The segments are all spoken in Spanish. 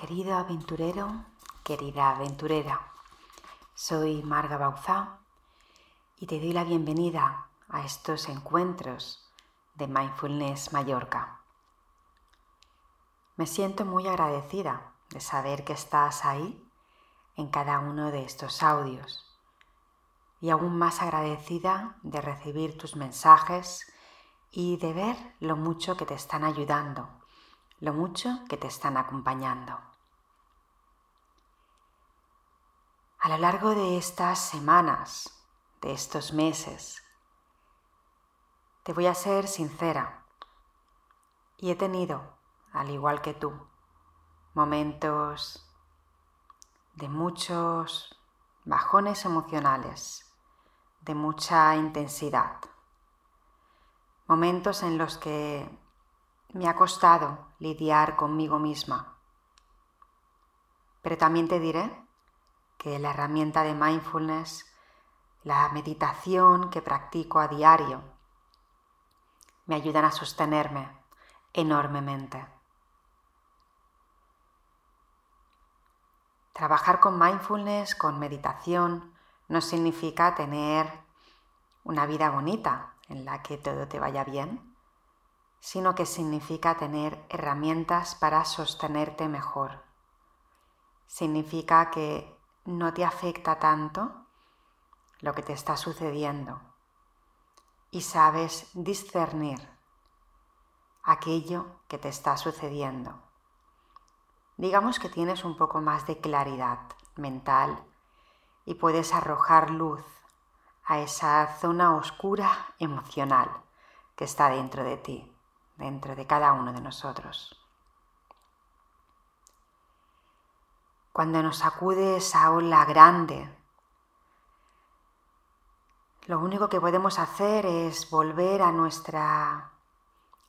Querido aventurero, querida aventurera, soy Marga Bauzá y te doy la bienvenida a estos encuentros de Mindfulness Mallorca. Me siento muy agradecida de saber que estás ahí en cada uno de estos audios y aún más agradecida de recibir tus mensajes y de ver lo mucho que te están ayudando, lo mucho que te están acompañando. A lo largo de estas semanas, de estos meses, te voy a ser sincera y he tenido, al igual que tú, momentos de muchos bajones emocionales, de mucha intensidad, momentos en los que me ha costado lidiar conmigo misma. Pero también te diré que la herramienta de mindfulness, la meditación que practico a diario, me ayudan a sostenerme enormemente. Trabajar con mindfulness, con meditación, no significa tener una vida bonita en la que todo te vaya bien, sino que significa tener herramientas para sostenerte mejor. Significa que no te afecta tanto lo que te está sucediendo y sabes discernir aquello que te está sucediendo digamos que tienes un poco más de claridad mental y puedes arrojar luz a esa zona oscura emocional que está dentro de ti, dentro de cada uno de nosotros. Cuando nos acude esa ola grande, lo único que podemos hacer es volver a nuestra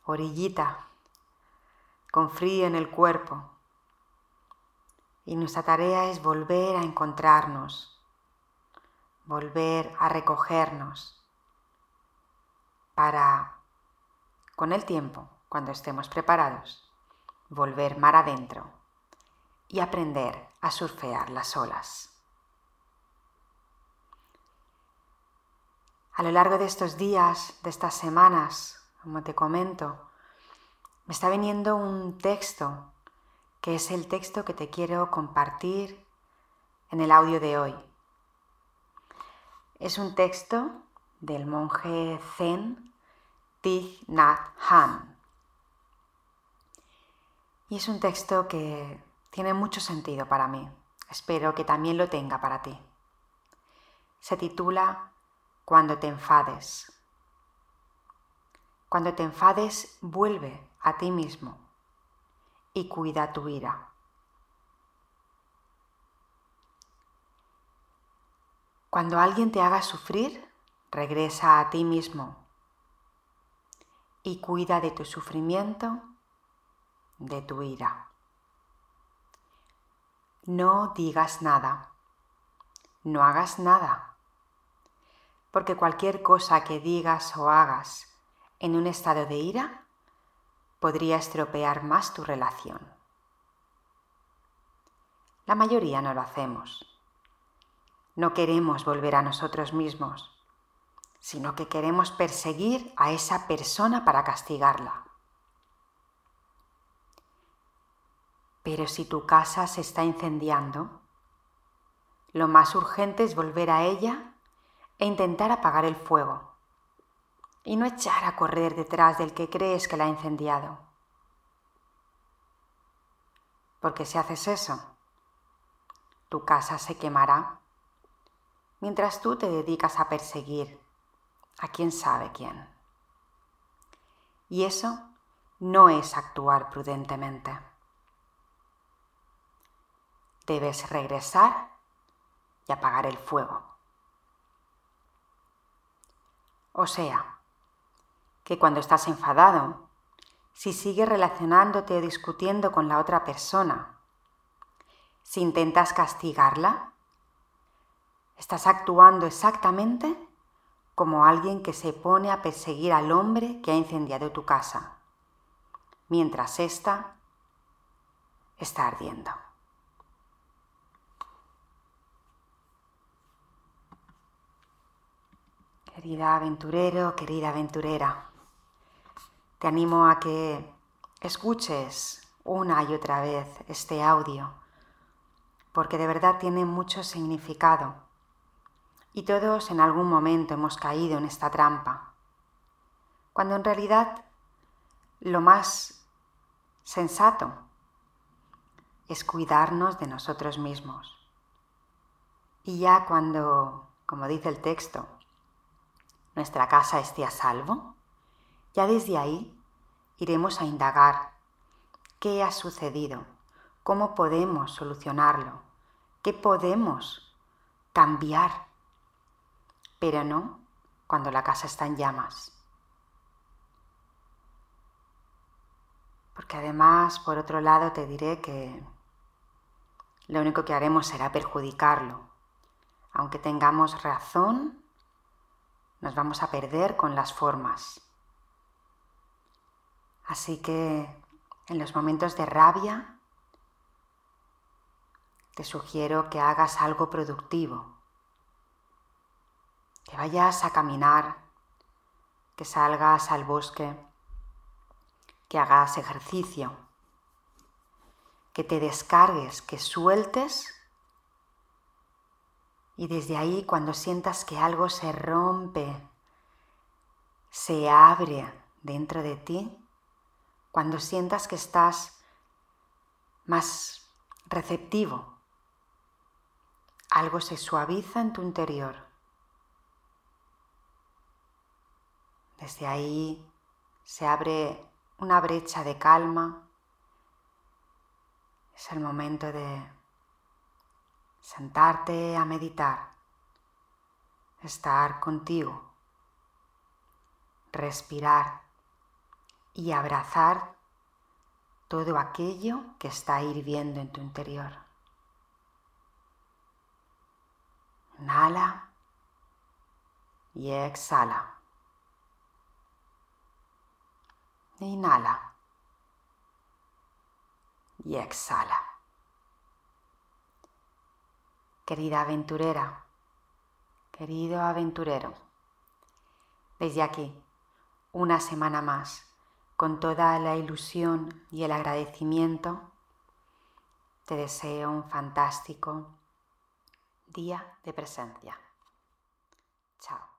orillita con frío en el cuerpo. Y nuestra tarea es volver a encontrarnos, volver a recogernos para, con el tiempo, cuando estemos preparados, volver mar adentro y aprender a surfear las olas. A lo largo de estos días, de estas semanas, como te comento, me está viniendo un texto que es el texto que te quiero compartir en el audio de hoy. Es un texto del monje zen Thich Nhat Hanh. Y es un texto que tiene mucho sentido para mí. Espero que también lo tenga para ti. Se titula Cuando te enfades. Cuando te enfades, vuelve a ti mismo y cuida tu ira. Cuando alguien te haga sufrir, regresa a ti mismo y cuida de tu sufrimiento, de tu ira. No digas nada, no hagas nada, porque cualquier cosa que digas o hagas en un estado de ira podría estropear más tu relación. La mayoría no lo hacemos. No queremos volver a nosotros mismos, sino que queremos perseguir a esa persona para castigarla. Pero si tu casa se está incendiando, lo más urgente es volver a ella e intentar apagar el fuego y no echar a correr detrás del que crees que la ha incendiado. Porque si haces eso, tu casa se quemará mientras tú te dedicas a perseguir a quién sabe quién. Y eso no es actuar prudentemente. Debes regresar y apagar el fuego. O sea, que cuando estás enfadado, si sigues relacionándote o discutiendo con la otra persona, si intentas castigarla, estás actuando exactamente como alguien que se pone a perseguir al hombre que ha incendiado tu casa, mientras ésta está ardiendo. Querida aventurero, querida aventurera, te animo a que escuches una y otra vez este audio, porque de verdad tiene mucho significado. Y todos en algún momento hemos caído en esta trampa, cuando en realidad lo más sensato es cuidarnos de nosotros mismos. Y ya cuando, como dice el texto, nuestra casa esté a salvo, ya desde ahí iremos a indagar qué ha sucedido, cómo podemos solucionarlo, qué podemos cambiar, pero no cuando la casa está en llamas. Porque además, por otro lado, te diré que lo único que haremos será perjudicarlo. Aunque tengamos razón, nos vamos a perder con las formas. Así que en los momentos de rabia, te sugiero que hagas algo productivo, que vayas a caminar, que salgas al bosque, que hagas ejercicio, que te descargues, que sueltes y desde ahí cuando sientas que algo se rompe, se abre dentro de ti, cuando sientas que estás más receptivo, algo se suaviza en tu interior. Desde ahí se abre una brecha de calma. Es el momento de sentarte a meditar, estar contigo, respirar y abrazar todo aquello que está hirviendo en tu interior. Inhala y exhala. Inhala y exhala. Querida aventurera, querido aventurero, desde aquí, una semana más con toda la ilusión y el agradecimiento, te deseo un fantástico día de presencia. Chao.